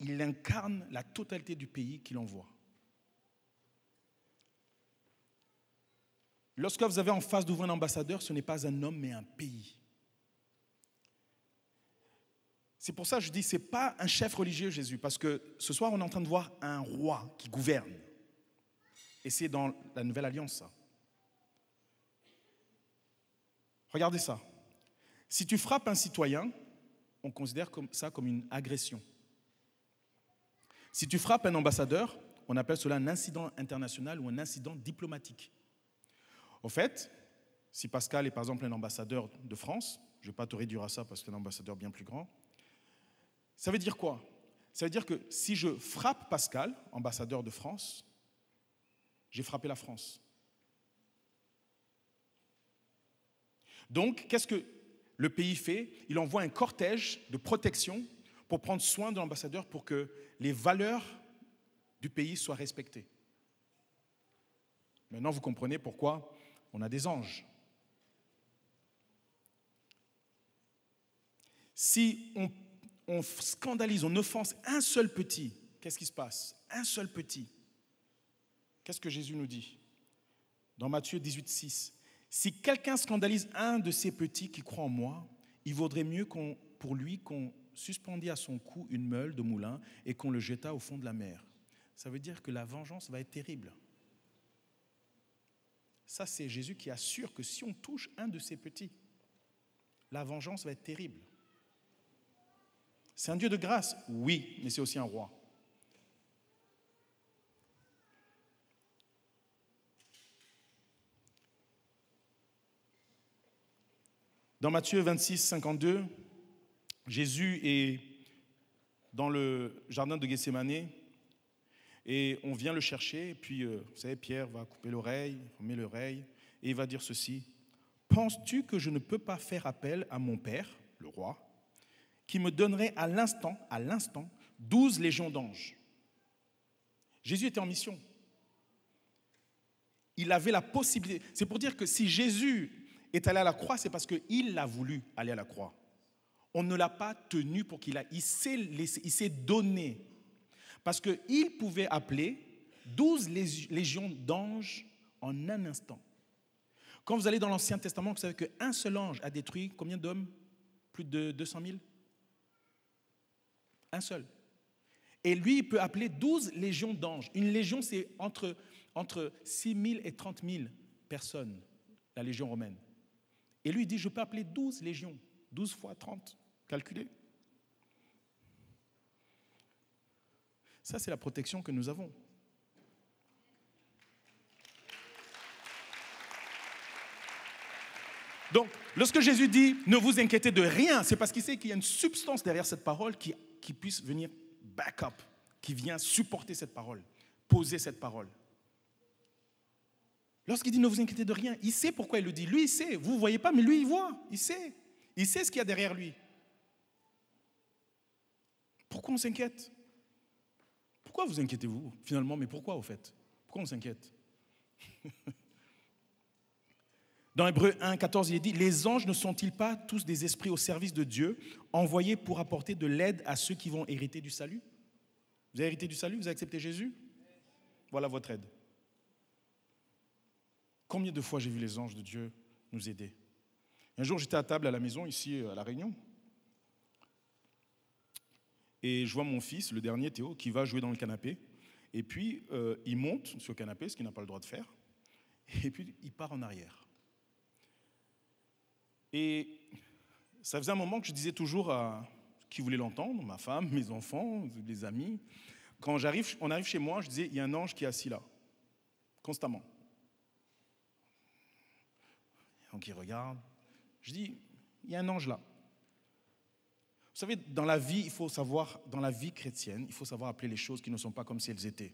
il incarne la totalité du pays qu'il envoie. Lorsque vous avez en face de vous un ambassadeur, ce n'est pas un homme, mais un pays. C'est pour ça que je dis, ce n'est pas un chef religieux, Jésus, parce que ce soir, on est en train de voir un roi qui gouverne. Et c'est dans la Nouvelle Alliance, ça. Regardez ça. Si tu frappes un citoyen, on considère ça comme une agression. Si tu frappes un ambassadeur, on appelle cela un incident international ou un incident diplomatique. Au fait, si Pascal est par exemple un ambassadeur de France, je ne vais pas te réduire à ça parce que c'est un ambassadeur bien plus grand, ça veut dire quoi? Ça veut dire que si je frappe Pascal, ambassadeur de France, j'ai frappé la France. Donc, qu'est-ce que le pays fait, il envoie un cortège de protection pour prendre soin de l'ambassadeur pour que les valeurs du pays soient respectées. Maintenant, vous comprenez pourquoi on a des anges. Si on, scandalise, on offense un seul petit, qu'est-ce qui se passe? Un seul petit. Qu'est-ce que Jésus nous dit? Dans Matthieu 18, 6. Si quelqu'un scandalise un de ces petits qui croient en moi, il vaudrait mieux pour lui qu'on suspendît à son cou une meule de moulin et qu'on le jetât au fond de la mer. Ça veut dire que la vengeance va être terrible. Ça, c'est Jésus qui assure que si on touche un de ces petits, la vengeance va être terrible. C'est un Dieu de grâce, oui, mais c'est aussi un roi. Dans Matthieu 26, 52, Jésus est dans le jardin de Gethsémané et on vient le chercher. Puis, euh, vous savez, Pierre va couper l'oreille, on met l'oreille et il va dire ceci Penses-tu que je ne peux pas faire appel à mon Père, le roi, qui me donnerait à l'instant, à l'instant, douze légions d'anges? Jésus était en mission. Il avait la possibilité. C'est pour dire que si Jésus est allé à la croix, c'est parce qu'il a voulu aller à la croix. On ne l'a pas tenu pour qu'il aille. Il s'est donné. Parce qu'il pouvait appeler 12 lég- légions d'anges en un instant. Quand vous allez dans l'Ancien Testament, vous savez qu'un seul ange a détruit combien d'hommes? Plus de 200 000 Un seul. Et lui, il peut appeler 12 légions d'anges. Une légion, c'est entre, entre 6 000 et 30 000 personnes, la légion romaine. Et lui, il dit, je peux appeler 12 légions. 12 fois 30, calculez. Ça, c'est la protection que nous avons. Donc, lorsque Jésus dit ne vous inquiétez de rien, c'est parce qu'il sait qu'il y a une substance derrière cette parole qui, qui puisse venir back up, qui vient supporter cette parole, poser cette parole. Lorsqu'il dit ne vous inquiétez de rien, il sait pourquoi il le dit. Lui, il sait. Vous ne voyez pas, mais lui, il voit. Il sait. Il sait ce qu'il y a derrière lui. Pourquoi on s'inquiète? Pourquoi vous inquiétez-vous finalement? Mais pourquoi au fait? Pourquoi on s'inquiète? Dans Hébreu 1, 14, il est dit Les anges ne sont-ils pas tous des esprits au service de Dieu, envoyés pour apporter de l'aide à ceux qui vont hériter du salut? Vous avez hérité du salut? Vous avez accepté Jésus? Voilà votre aide. Combien de fois j'ai vu les anges de Dieu nous aider? Un jour, j'étais à table à la maison, ici à La Réunion, et je vois mon fils, le dernier Théo, qui va jouer dans le canapé. Et puis, euh, il monte sur le canapé, ce qu'il n'a pas le droit de faire. Et puis, il part en arrière. Et ça faisait un moment que je disais toujours à qui voulait l'entendre, ma femme, mes enfants, les amis, quand j'arrive, on arrive chez moi, je disais, il y a un ange qui est assis là, constamment. Donc il regarde. Je dis, il y a un ange là. Vous savez, dans la vie, il faut savoir, dans la vie chrétienne, il faut savoir appeler les choses qui ne sont pas comme si elles étaient.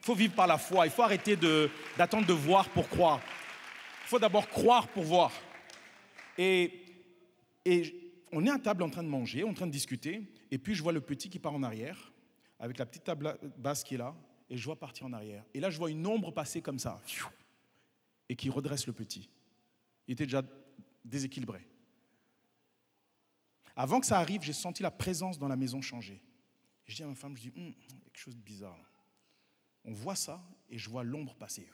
Il faut vivre par la foi. Il faut arrêter de- d'attendre de, voir pour croire. Il faut d'abord croire pour voir. Et, et on est à table en train de manger, en train de discuter, et puis je vois le petit qui part en arrière, avec la petite table basse qui est là, et je vois partir en arrière. Et là, je vois une ombre passer comme ça, et qui redresse le petit. Il était déjà déséquilibré. Avant que ça arrive, j'ai senti la présence dans la maison changer. Je dis à ma femme, je dis, Hum, quelque chose de bizarre. On voit ça, et je vois l'ombre passer.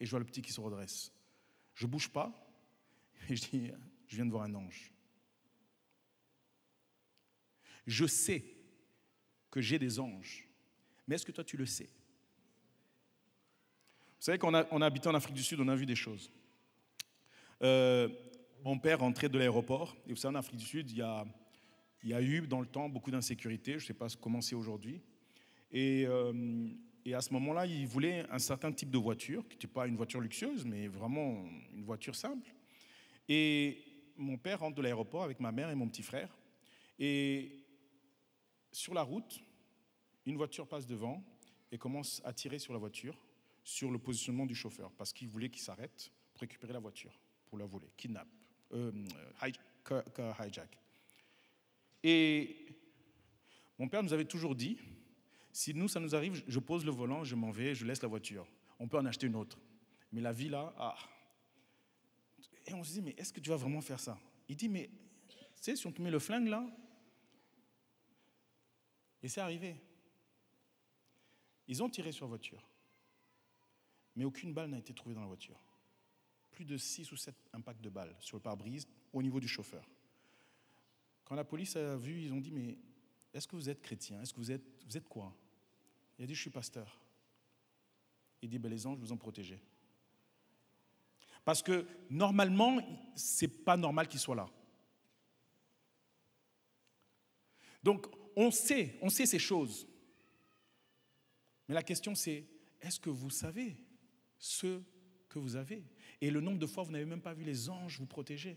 Et je vois le petit qui se redresse. Je bouge pas, et je dis, je viens de voir un ange. Je sais que j'ai des anges, mais est-ce que toi tu le sais? Vous savez qu'on a, on a habité en Afrique du Sud, on a vu des choses. Euh, mon père rentrait de l'aéroport, et vous savez, en Afrique du Sud, il y a, eu dans le temps beaucoup d'insécurité, je ne sais pas comment c'est aujourd'hui. Et, euh, et à ce moment-là, il voulait un certain type de voiture, qui n'était pas une voiture luxueuse, mais vraiment une voiture simple. Et mon père rentre de l'aéroport avec ma mère et mon petit frère. Et sur la route, une voiture passe devant et commence à tirer sur la voiture, sur le positionnement du chauffeur, parce qu'il voulait qu'il s'arrête pour récupérer la voiture, la voler, kidnappe. euh, hi- car, car hijack. Et mon père nous avait toujours dit, si nous, ça nous arrive, je pose le volant, je m'en vais, je laisse la voiture. On peut en acheter une autre. Mais la vie là, ah. Et on se dit, mais est-ce que tu vas vraiment faire ça? Il dit, mais tu sais, si on te met le flingue là, et c'est arrivé. Ils ont tiré sur la voiture, mais aucune balle n'a été trouvée dans la voiture. Plus de 6 ou 7 impacts de balles sur le pare-brise au niveau du chauffeur. Quand la police a vu, ils ont dit, mais est-ce que vous êtes chrétien? Est-ce que vous êtes, vous êtes quoi? Il a dit, je suis pasteur. Il dit, ben, les anges vous ont protégé. Parce que normalement, c'est pas normal qu'il soit là. Donc, on sait, on sait ces choses. Mais la question c'est, est-ce que vous savez ce que vous avez? Et le nombre de fois, vous n'avez même pas vu les anges vous protéger.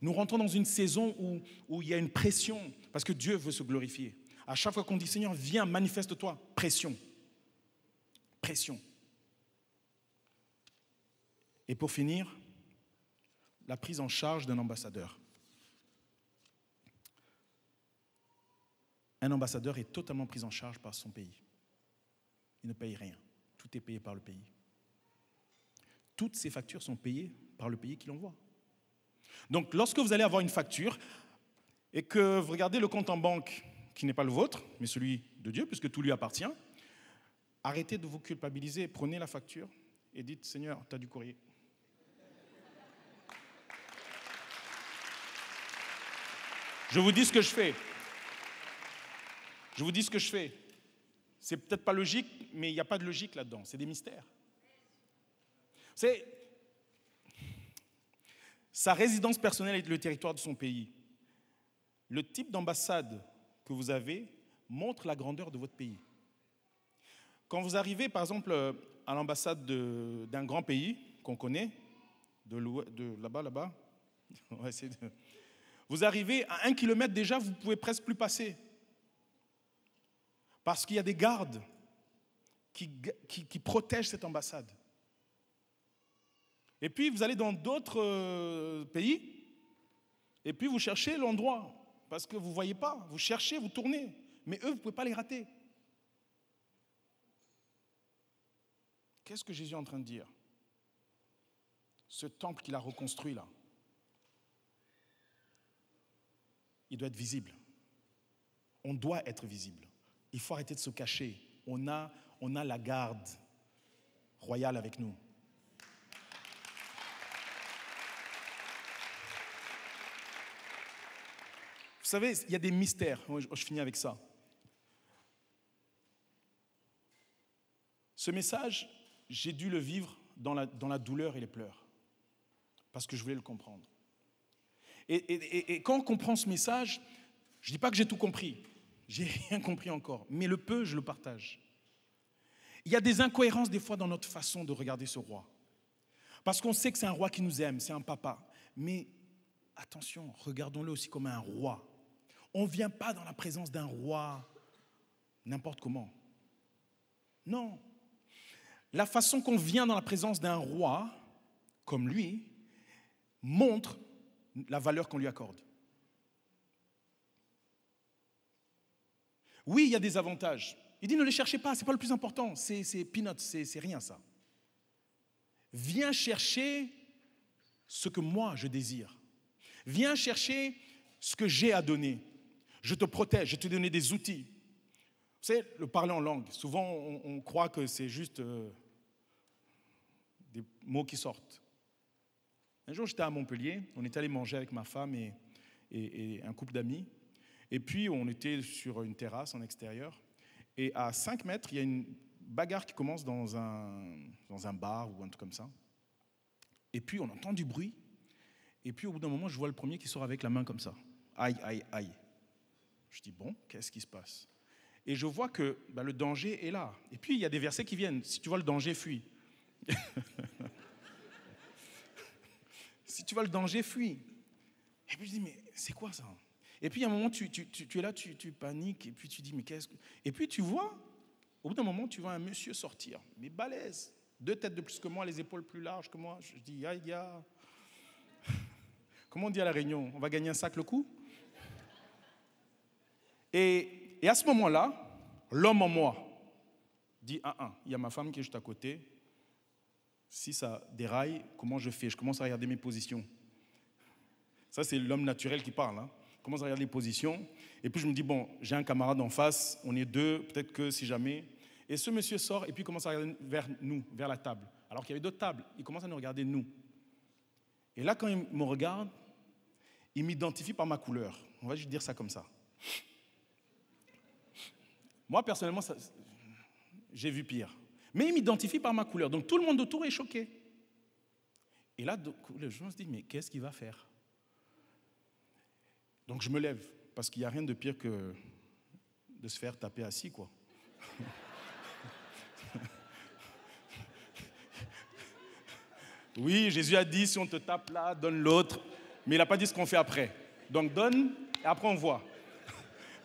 Nous rentrons dans une saison où, où il y a une pression, parce que Dieu veut se glorifier. À chaque fois qu'on dit Seigneur, viens, manifeste-toi, pression. Pression. Et pour finir, la prise en charge d'un ambassadeur. Un ambassadeur est totalement pris en charge par son pays. Il ne paye rien. Tout est payé par le pays. Toutes ces factures sont payées par le pays qui l'envoie. Donc lorsque vous allez avoir une facture et que vous regardez le compte en banque qui n'est pas le vôtre, mais celui de Dieu, puisque tout lui appartient, arrêtez de vous culpabiliser, prenez la facture et dites Seigneur, tu as du courrier. Je vous dis ce que je fais. Je vous dis ce que je fais. C'est peut-être pas logique, mais il n'y a pas de logique là-dedans. C'est des mystères. C'est sa résidence personnelle est le territoire de son pays. Le type d'ambassade que vous avez montre la grandeur de votre pays. Quand vous arrivez, par exemple, à l'ambassade de- d'un grand pays qu'on connaît, de, là-bas, là-bas, vous arrivez à un kilomètre déjà, vous pouvez presque plus passer. Parce qu'il y a des gardes qui protègent cette ambassade. Et puis vous allez dans d'autres euh, pays, et puis vous cherchez l'endroit, parce que vous ne voyez pas, vous cherchez, vous tournez, mais eux, vous ne pouvez pas les rater. Qu'est-ce que Jésus est en train de dire? Ce temple qu'il a reconstruit là, il doit être visible. On doit être visible. Il faut arrêter de se cacher. On a, on a la garde royale avec nous. Savez, il y a des mystères. Je finis avec ça. Ce message, j'ai dû le vivre dans la, douleur et les pleurs, parce que je voulais le comprendre. Et quand on comprend ce message, je ne dis pas que j'ai tout compris, j'ai rien compris encore, mais le peu, je le partage. Il y a des incohérences des fois dans notre façon de regarder ce roi. Parce qu'on sait que c'est un roi qui nous aime, c'est un papa. Mais attention, regardons-le aussi comme un roi. On ne vient pas dans la présence d'un roi n'importe comment. Non. La façon qu'on vient dans la présence d'un roi, comme lui, montre la valeur qu'on lui accorde. Oui, il y a des avantages. Il dit ne les cherchez pas, ce n'est pas le plus important, c'est peanuts, c'est rien ça. Viens chercher ce que moi je désire. Viens chercher ce que j'ai à donner. Je te protège, je te donne des outils. Vous savez, le parler en langue, souvent on, croit que c'est juste euh, des mots qui sortent. Un jour, j'étais à Montpellier, on était allé manger avec ma femme et un couple d'amis. Et puis, on était sur une terrasse en extérieur. Et à 5 mètres, il y a une bagarre qui commence dans un, dans un bar ou un truc comme ça. Et puis, on entend du bruit. Et puis, au bout d'un moment, je vois le premier qui sort avec la main comme ça. Aïe, aïe, aïe. Je dis, bon, qu'est-ce qui se passe? Et je vois que bah, le danger est là. Et puis, il y a des versets qui viennent. Si tu vois le danger, fuis. si tu vois le danger, fuis. Et puis, je dis, mais c'est quoi ça? Et puis, à un moment, tu, tu- es là, tu, paniques. Et puis, tu dis, mais qu'est-ce que? Et puis, tu vois, au bout d'un moment, tu vois un monsieur sortir, mais balèze. Deux têtes de plus que moi, les épaules plus larges que moi. Je dis, aïe, gars. Comment on dit à la réunion? On va gagner un sac le coup? Et, à ce moment-là, l'homme en moi dit Ah, ah, il y a ma femme qui est juste à côté. Si ça déraille, comment je fais? Je commence à regarder mes positions. Ça, c'est l'homme naturel qui parle. Hein. Je commence à regarder les positions. Et puis je me dis Bon, j'ai un camarade en face, on est deux, peut-être que si jamais. Et ce monsieur sort et puis commence à regarder vers nous, vers la table. Alors qu'il y avait d'autres tables. Il commence à nous regarder nous. Et là, quand il me regarde, il m'identifie par ma couleur. On va juste dire ça comme ça. Moi, personnellement, j'ai vu pire. Mais il m'identifie par ma couleur. Donc tout le monde autour est choqué. Et là, donc, le jour, se dit, mais qu'est-ce qu'il va faire? Donc je me lève, parce qu'il n'y a rien de pire que de se faire taper assis, quoi. Oui, Jésus a dit, si on te tape là, donne l'autre. Mais il n'a pas dit ce qu'on fait après. Donc donne, et après on voit.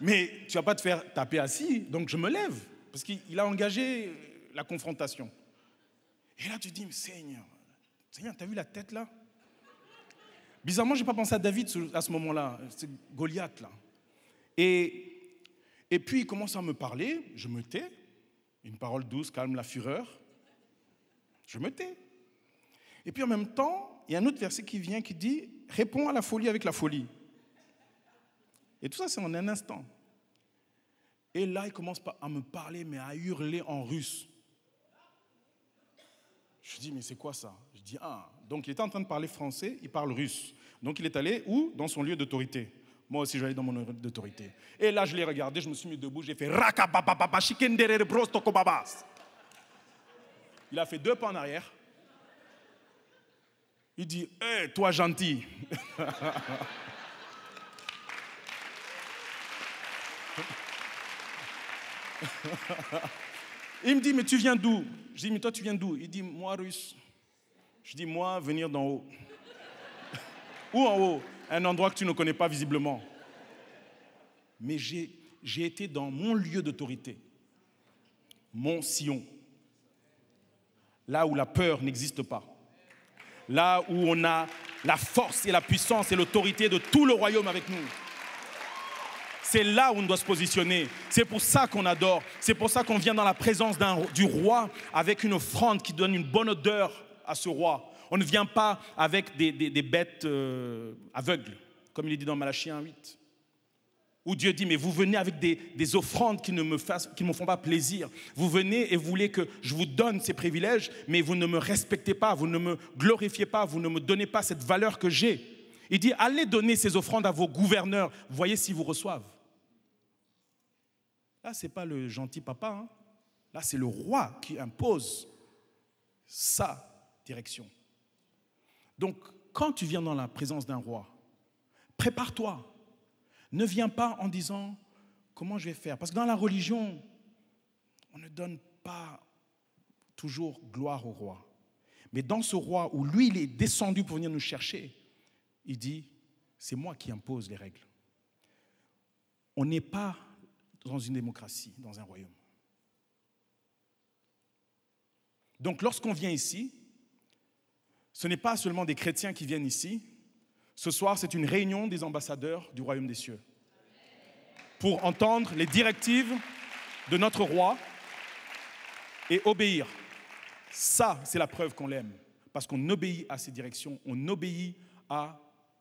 Mais tu vas pas te faire taper assis, donc je me lève, parce qu'il il a engagé la confrontation. Et là, tu dis, Seigneur, Seigneur, t'as vu la tête là? Bizarrement, je n'ai pas pensé à David à ce moment-là, c'est Goliath là. Et, et puis il commence à me parler, je me tais, une parole douce calme la fureur, je me tais. Et puis en même temps, il y a un autre verset qui vient qui dit, réponds à la folie avec la folie. Et tout ça, c'est en un instant. Et là, il commence à me parler, mais à hurler en russe. Je dis, mais c'est quoi ça? Je dis, ah, donc il était en train de parler français, il parle russe. Donc il est allé où? Dans son lieu d'autorité. Moi aussi, j'allais dans mon lieu d'autorité. Et là, je l'ai regardé, je me suis mis debout, j'ai fait Rakabababa, shikenderere brostokobabas. Il a fait deux pas en arrière. Il dit, hé, toi gentil. Il me dit, mais tu viens d'où? Je dis, mais toi, tu viens d'où? Il dit, moi, russe. Je dis, moi, venir d'en haut. Où en haut? Un endroit que tu ne connais pas visiblement. Mais j'ai j'ai été dans mon lieu d'autorité, mon sillon, là où la peur n'existe pas, là où on a la force et la puissance et l'autorité de tout le royaume avec nous. C'est là où on doit se positionner. C'est pour ça qu'on adore. C'est pour ça qu'on vient dans la présence du roi avec une offrande qui donne une bonne odeur à ce roi. On ne vient pas avec des, bêtes euh, aveugles, comme il est dit dans Malachie 1.8. Où Dieu dit, mais vous venez avec des, des offrandes qui ne, me fassent, qui ne me font pas plaisir. Vous venez et vous voulez que je vous donne ces privilèges, mais vous ne me respectez pas, vous ne me glorifiez pas, vous ne me donnez pas cette valeur que j'ai. Il dit, allez donner ces offrandes à vos gouverneurs, voyez s'ils vous reçoivent. Là, ce n'est pas le gentil papa, hein. là, c'est le roi qui impose sa direction. Donc, quand tu viens dans la présence d'un roi, prépare-toi. Ne viens pas en disant comment je vais faire? Parce que dans la religion, on ne donne pas toujours gloire au roi. Mais dans ce roi où lui, il est descendu pour venir nous chercher, il dit, c'est moi qui impose les règles. On n'est pas dans une démocratie, dans un royaume. Donc lorsqu'on vient ici, ce n'est pas seulement des chrétiens qui viennent ici. Ce soir, c'est une réunion des ambassadeurs du royaume des cieux pour entendre les directives de notre roi et obéir. Ça, c'est la preuve qu'on l'aime, parce qu'on obéit à ses directions, on obéit à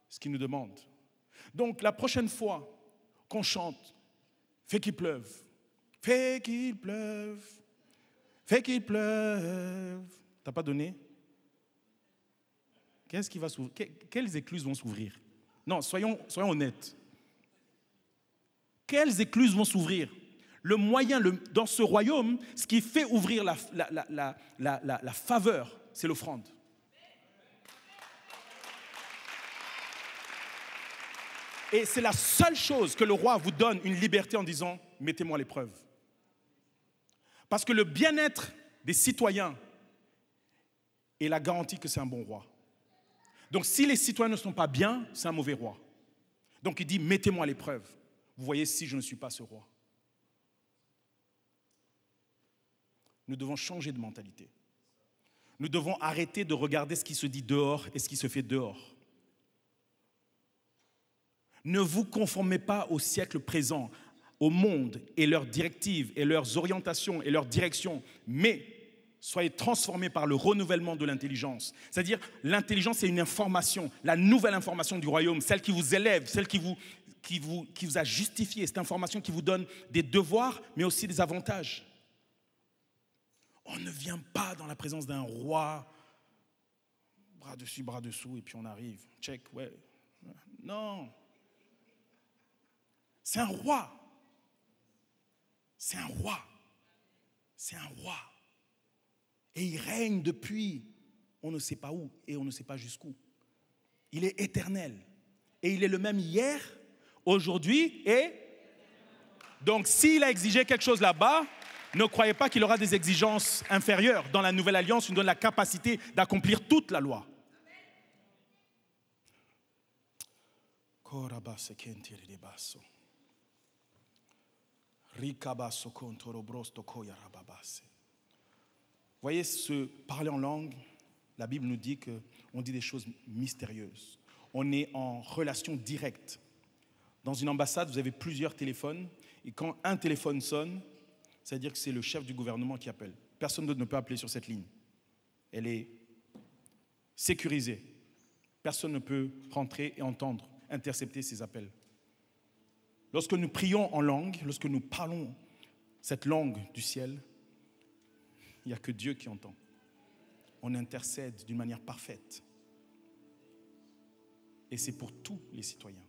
ce qu'il nous demande. Donc la prochaine fois qu'on chante, fais qu'il pleuve, fais qu'il pleuve, fais qu'il pleuve, t'as pas donné? Qu'est-ce qui va s'ouvrir? Que- Quelles écluses vont s'ouvrir? Non, soyons, soyons honnêtes. Quelles écluses vont s'ouvrir? Le moyen, dans ce royaume, ce qui fait ouvrir la faveur, c'est l'offrande. Et c'est la seule chose que le roi vous donne une liberté en disant, mettez-moi à l'épreuve. Parce que le bien-être des citoyens est la garantie que c'est un bon roi. Donc si les citoyens ne sont pas bien, c'est un mauvais roi. Donc il dit, mettez-moi à l'épreuve. Vous voyez si je ne suis pas ce roi. Nous devons changer de mentalité. Nous devons arrêter de regarder ce qui se dit dehors et ce qui se fait dehors. Ne vous conformez pas au siècle présent, au monde et leurs directives et leurs orientations et leurs directions, mais soyez transformés par le renouvellement de l'intelligence. C'est-à-dire, l'intelligence, c'est une information, la nouvelle information du royaume, celle qui vous élève, celle qui vous, qui vous, qui vous a justifié, cette information qui vous donne des devoirs, mais aussi des avantages. On ne vient pas dans la présence d'un roi, bras dessus, bras dessous, et puis on arrive, check, ouais. Non. C'est un roi. C'est un roi. C'est un roi. Et il règne depuis on ne sait pas où et on ne sait pas jusqu'où. Il est éternel. Et il est le même hier, aujourd'hui et... Donc s'il a exigé quelque chose là-bas, ne croyez pas qu'il aura des exigences inférieures. Dans la nouvelle alliance, il nous donne la capacité d'accomplir toute la loi. Korabase Voyez, ce parler en langue, la Bible nous dit qu'on dit des choses mystérieuses. On est en relation directe. Dans une ambassade, vous avez plusieurs téléphones, et quand un téléphone sonne, c'est-à-dire que c'est le chef du gouvernement qui appelle. Personne d'autre ne peut appeler sur cette ligne. Elle est sécurisée. Personne ne peut rentrer et entendre, intercepter ces appels. Lorsque nous prions en langue, lorsque nous parlons cette langue du ciel, il n'y a que Dieu qui entend. On intercède d'une manière parfaite. Et c'est pour tous les citoyens.